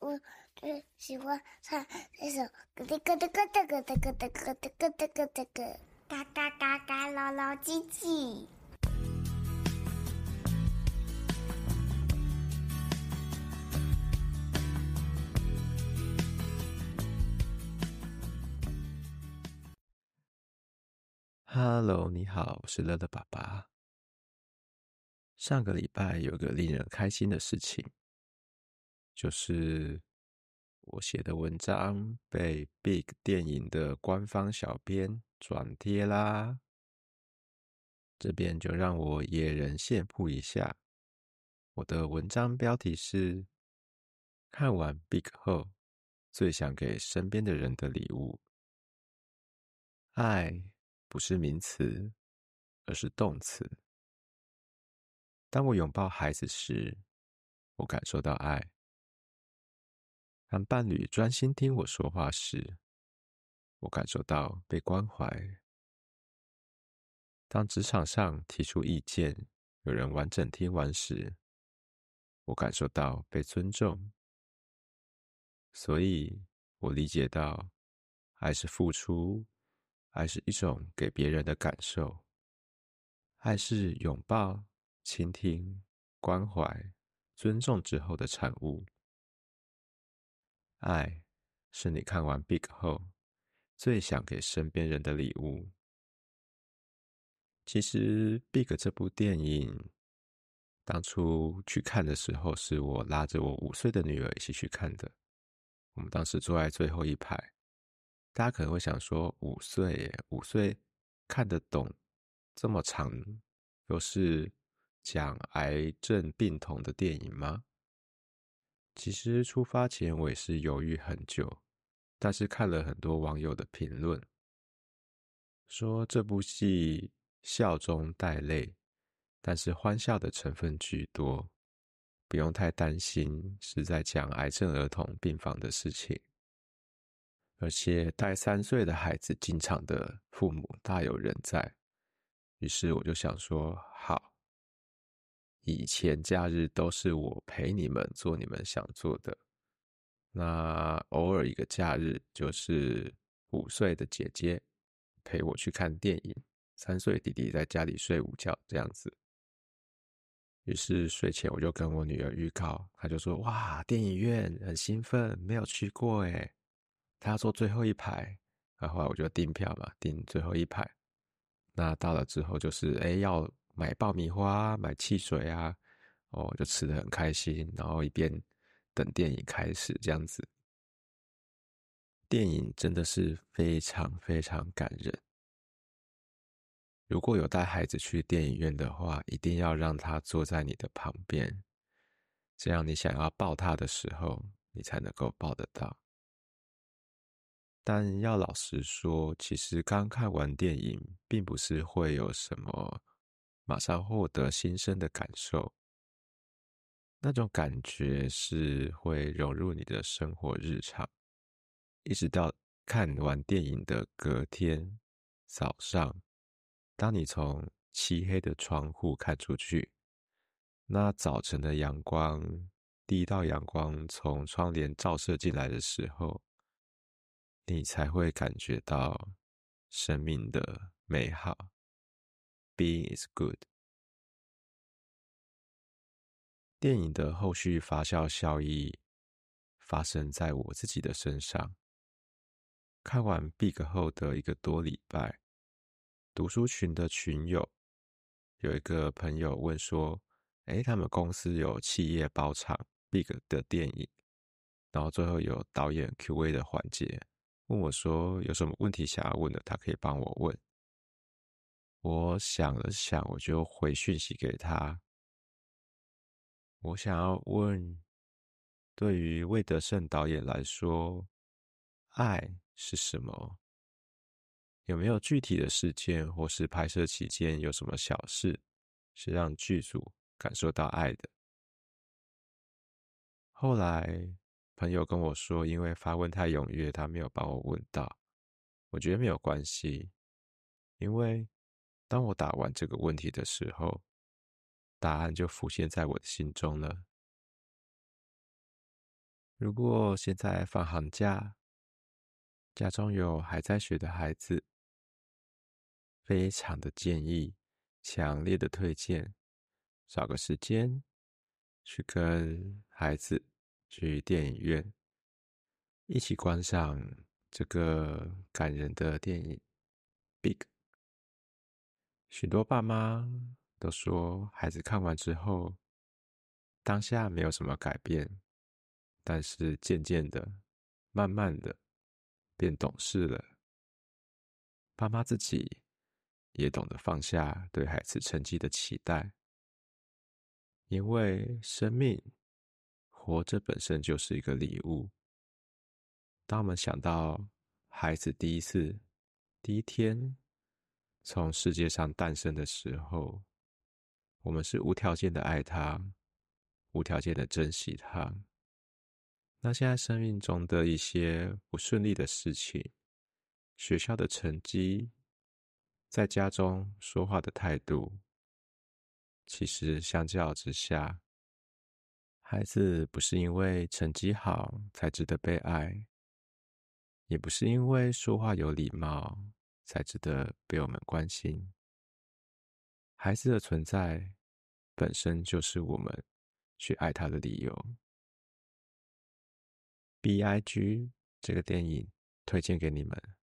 我最喜欢唱这首咯哒咯哒咯哒咯哒咯哒咯哒咯哒咯哒咯，嘎嘎嘎嘎，老老唧唧。Hello，你好，我是乐乐爸爸。上个礼拜有个令人开心的事情。就是我写的文章被 Big 电影的官方小编转贴啦，这边就让我野人献曝一下，我的文章标题是“看完 Big 后最想给身边的人的礼物”。爱不是名词，而是动词。当我拥抱孩子时，我感受到爱。当伴侣专心听我说话时，我感受到被关怀；当职场上提出意见，有人完整听完时，我感受到被尊重。所以，我理解到，爱是付出，爱是一种给别人的感受，爱是拥抱、倾听、关怀、尊重之后的产物。爱是你看完 Big 后最想给身边人的礼物。其实 Big 这部电影当初去看的时候，是我拉着我五岁的女儿一起去看的。我们当时坐在最后一排。大家可能会想说，五岁，五岁看得懂这么长，又是讲癌症病童的电影吗？其实出发前我也是犹豫很久，但是看了很多网友的评论，说这部戏笑中带泪，但是欢笑的成分居多，不用太担心是在讲癌症儿童病房的事情。而且带三岁的孩子进场的父母大有人在，于是我就想说好。以前假日都是我陪你们做你们想做的，那偶尔一个假日就是五岁的姐姐陪我去看电影，三岁弟弟在家里睡午觉这样子。于是睡前我就跟我女儿预告，她就说：“哇，电影院很兴奋，没有去过诶。”她要坐最后一排，然后来我就订票嘛，订最后一排。那到了之后就是诶要。买爆米花，买汽水啊，哦，就吃得很开心，然后一边等电影开始这样子。电影真的是非常非常感人。如果有带孩子去电影院的话，一定要让他坐在你的旁边，这样你想要抱他的时候，你才能够抱得到。但要老实说，其实刚看完电影，并不是会有什么。马上获得新生的感受，那种感觉是会融入你的生活日常，一直到看完电影的隔天早上，当你从漆黑的窗户看出去，那早晨的阳光，第一道阳光从窗帘照射进来的时候，你才会感觉到生命的美好。Being is good。电影的后续发酵效益发生在我自己的身上。看完 Big 后的一个多礼拜，读书群的群友有一个朋友问说：“诶，他们公司有企业包场 Big 的电影，然后最后有导演 Q&A 的环节，问我说有什么问题想要问的，他可以帮我问。”我想了想，我就回讯息给他。我想要问，对于魏德圣导演来说，爱是什么？有没有具体的事件，或是拍摄期间有什么小事，是让剧组感受到爱的？后来朋友跟我说，因为发问太踊跃，他没有帮我问到。我觉得没有关系，因为。当我打完这个问题的时候，答案就浮现在我的心中了。如果现在放寒假，家中有还在学的孩子，非常的建议，强烈的推荐，找个时间去跟孩子去电影院，一起观赏这个感人的电影《Big》。许多爸妈都说，孩子看完之后，当下没有什么改变，但是渐渐的、慢慢的变懂事了。爸妈自己也懂得放下对孩子成绩的期待，因为生命活着本身就是一个礼物。当我们想到孩子第一次、第一天，从世界上诞生的时候，我们是无条件的爱他，无条件的珍惜他。那现在生命中的一些不顺利的事情，学校的成绩，在家中说话的态度，其实相较之下，孩子不是因为成绩好才值得被爱，也不是因为说话有礼貌。才值得被我们关心。孩子的存在本身就是我们去爱他的理由。B.I.G. 这个电影推荐给你们。